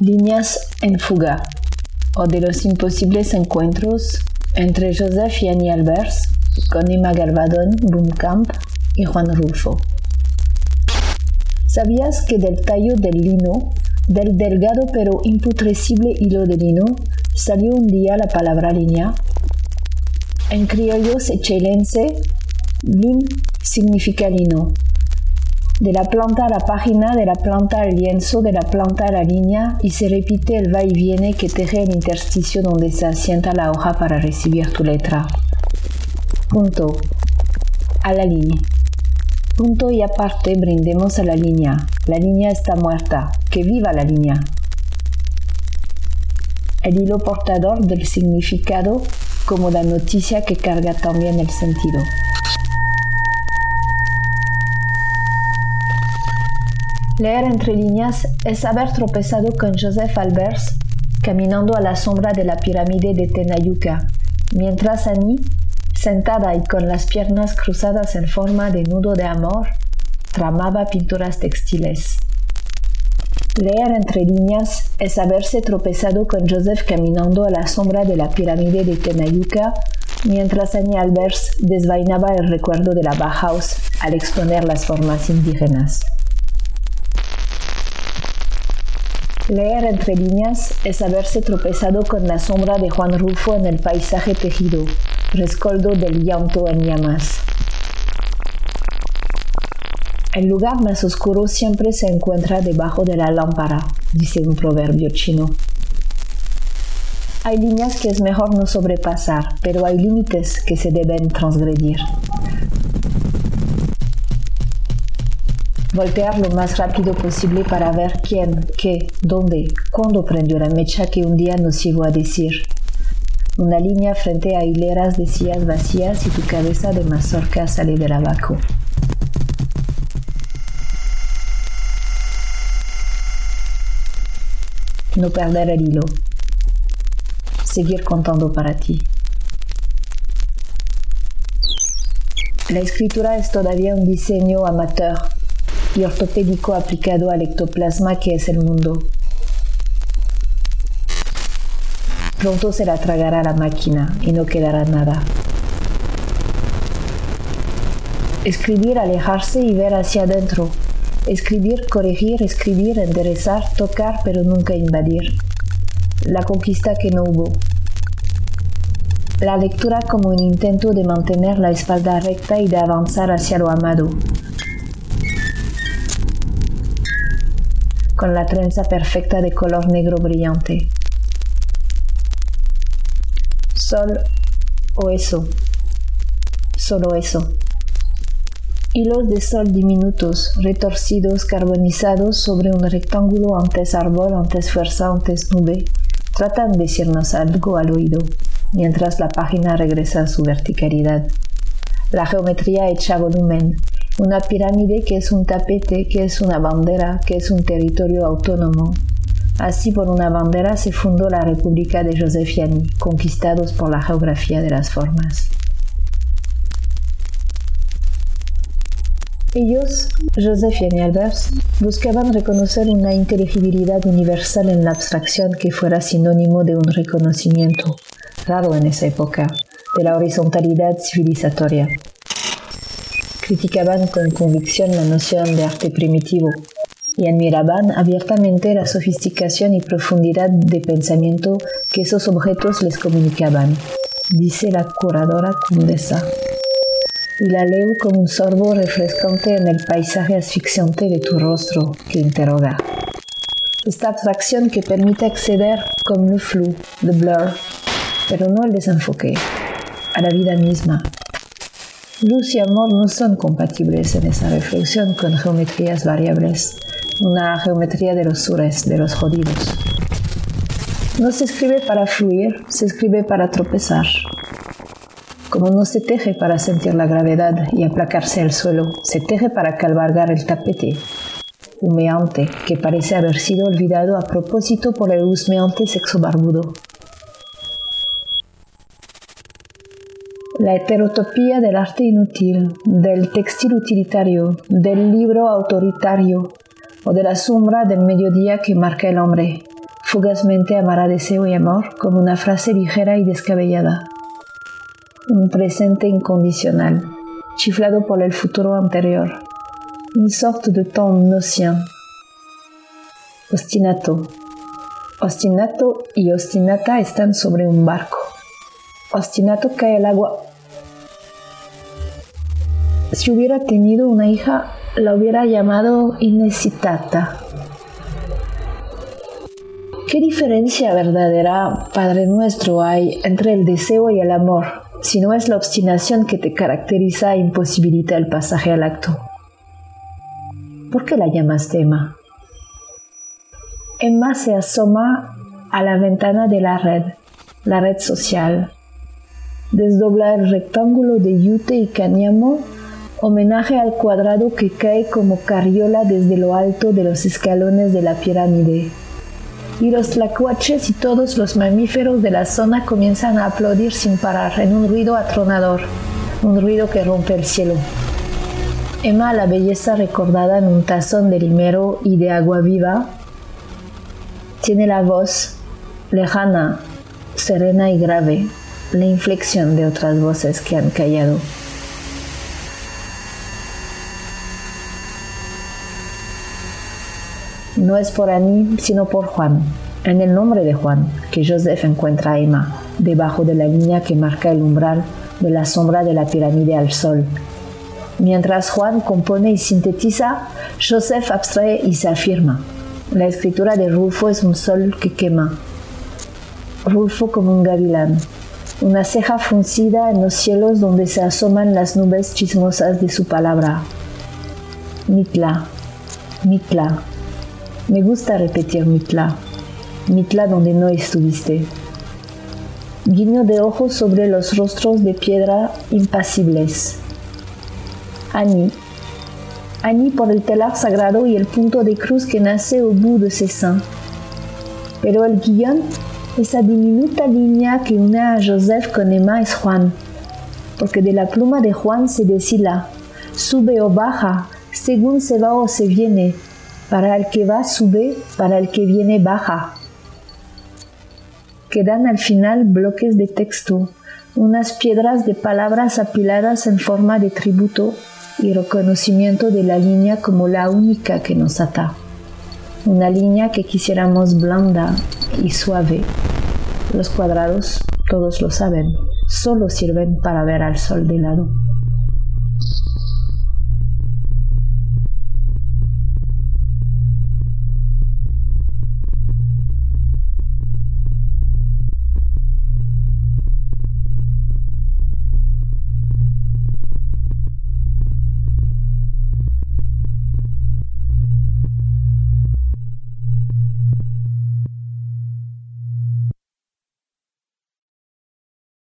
Líneas en fuga o de los imposibles encuentros entre Joseph y Annie Albers con Emma Galvadón, Boomkamp y Juan Rulfo. ¿Sabías que del tallo del lino, del delgado pero imputrescible hilo de lino, salió un día la palabra línea? En criollo sechelense, lin significa lino. De la planta a la página, de la planta al lienzo, de la planta a la línea, y se repite el va y viene que teje el intersticio donde se asienta la hoja para recibir tu letra. Punto. A la línea. Punto y aparte brindemos a la línea. La línea está muerta. Que viva la línea. El hilo portador del significado como la noticia que carga también el sentido. Leer entre líneas es haber tropezado con Joseph Albers caminando a la sombra de la pirámide de Tenayuca, mientras Annie, sentada y con las piernas cruzadas en forma de nudo de amor, tramaba pinturas textiles. Leer entre líneas es haberse tropezado con Joseph caminando a la sombra de la pirámide de Tenayuca, mientras Annie Albers desvainaba el recuerdo de la Bauhaus al exponer las formas indígenas. Leer entre líneas es haberse tropezado con la sombra de Juan Rufo en el paisaje tejido, rescoldo del llanto en llamas. El lugar más oscuro siempre se encuentra debajo de la lámpara, dice un proverbio chino. Hay líneas que es mejor no sobrepasar, pero hay límites que se deben transgredir. Voltear lo más rápido posible para ver quién, qué, dónde, cuándo prendió la mecha que un día nos llevó a decir. Una línea frente a hileras de sillas vacías y tu cabeza de mazorca sale del abaco. No perder el hilo. Seguir contando para ti. La escritura es todavía un diseño amateur y ortopédico aplicado al ectoplasma que es el mundo. Pronto se la tragará la máquina y no quedará nada. Escribir, alejarse y ver hacia adentro. Escribir, corregir, escribir, enderezar, tocar, pero nunca invadir. La conquista que no hubo. La lectura como un intento de mantener la espalda recta y de avanzar hacia lo amado. Con la trenza perfecta de color negro brillante. Sol o eso, solo eso. Hilos de sol diminutos, retorcidos, carbonizados sobre un rectángulo antes árbol, antes fuerza, antes nube, tratan de decirnos algo al oído, mientras la página regresa a su verticalidad. La geometría echa volumen, una pirámide que es un tapete, que es una bandera, que es un territorio autónomo. Así por una bandera se fundó la República de Josefiani, conquistados por la geografía de las formas. Ellos, Joseph y Albers, buscaban reconocer una inteligibilidad universal en la abstracción que fuera sinónimo de un reconocimiento, raro en esa época, de la horizontalidad civilizatoria criticaban con convicción la noción de arte primitivo y admiraban abiertamente la sofisticación y profundidad de pensamiento que esos objetos les comunicaban, dice la curadora condesa. Y la leo como un sorbo refrescante en el paisaje asfixiante de tu rostro que interroga. Esta abstracción que permite acceder como el flu, the blur, pero no el desenfoque, a la vida misma, Luz y amor no son compatibles en esa reflexión con geometrías variables, una geometría de los sures, de los jodidos. No se escribe para fluir, se escribe para tropezar. Como no se teje para sentir la gravedad y aplacarse al suelo, se teje para calvargar el tapete, humeante, que parece haber sido olvidado a propósito por el husmeante sexo barbudo. La heterotopía del arte inútil, del textil utilitario, del libro autoritario o de la sombra del mediodía que marca el hombre, fugazmente amará deseo y amor como una frase ligera y descabellada. Un presente incondicional, chiflado por el futuro anterior. Une sorte de temps nocien. Ostinato. Ostinato y ostinata están sobre un barco. Ostinato cae al agua. Si hubiera tenido una hija, la hubiera llamado Inesitata. ¿Qué diferencia verdadera, Padre nuestro, hay entre el deseo y el amor, si no es la obstinación que te caracteriza e imposibilita el pasaje al acto? ¿Por qué la llamaste Emma? Emma se asoma a la ventana de la red, la red social. Desdobla el rectángulo de yute y cáñamo, homenaje al cuadrado que cae como carriola desde lo alto de los escalones de la pirámide y los tlacuaches y todos los mamíferos de la zona comienzan a aplaudir sin parar en un ruido atronador, un ruido que rompe el cielo. Emma, la belleza recordada en un tazón de limero y de agua viva, tiene la voz lejana, serena y grave, la inflexión de otras voces que han callado. No es por Annie, sino por Juan. En el nombre de Juan, que Joseph encuentra a Emma, debajo de la línea que marca el umbral de la sombra de la pirámide al sol. Mientras Juan compone y sintetiza, Joseph abstrae y se afirma. La escritura de Rulfo es un sol que quema. Rulfo como un gavilán, una ceja fruncida en los cielos donde se asoman las nubes chismosas de su palabra. Mitla, Mitla, me gusta repetir Mitla, Mitla donde no estuviste. Guiño de ojos sobre los rostros de piedra impasibles. Ani. Ani por el telar sagrado y el punto de cruz que nace au bout de ses seins. Pero el guion, esa diminuta línea que une a Joseph con Emma es Juan, porque de la pluma de Juan se deshila, sube o baja, según se va o se viene, para el que va sube, para el que viene baja. Quedan al final bloques de texto, unas piedras de palabras apiladas en forma de tributo y reconocimiento de la línea como la única que nos ata. Una línea que quisiéramos blanda y suave. Los cuadrados, todos lo saben, solo sirven para ver al sol de lado.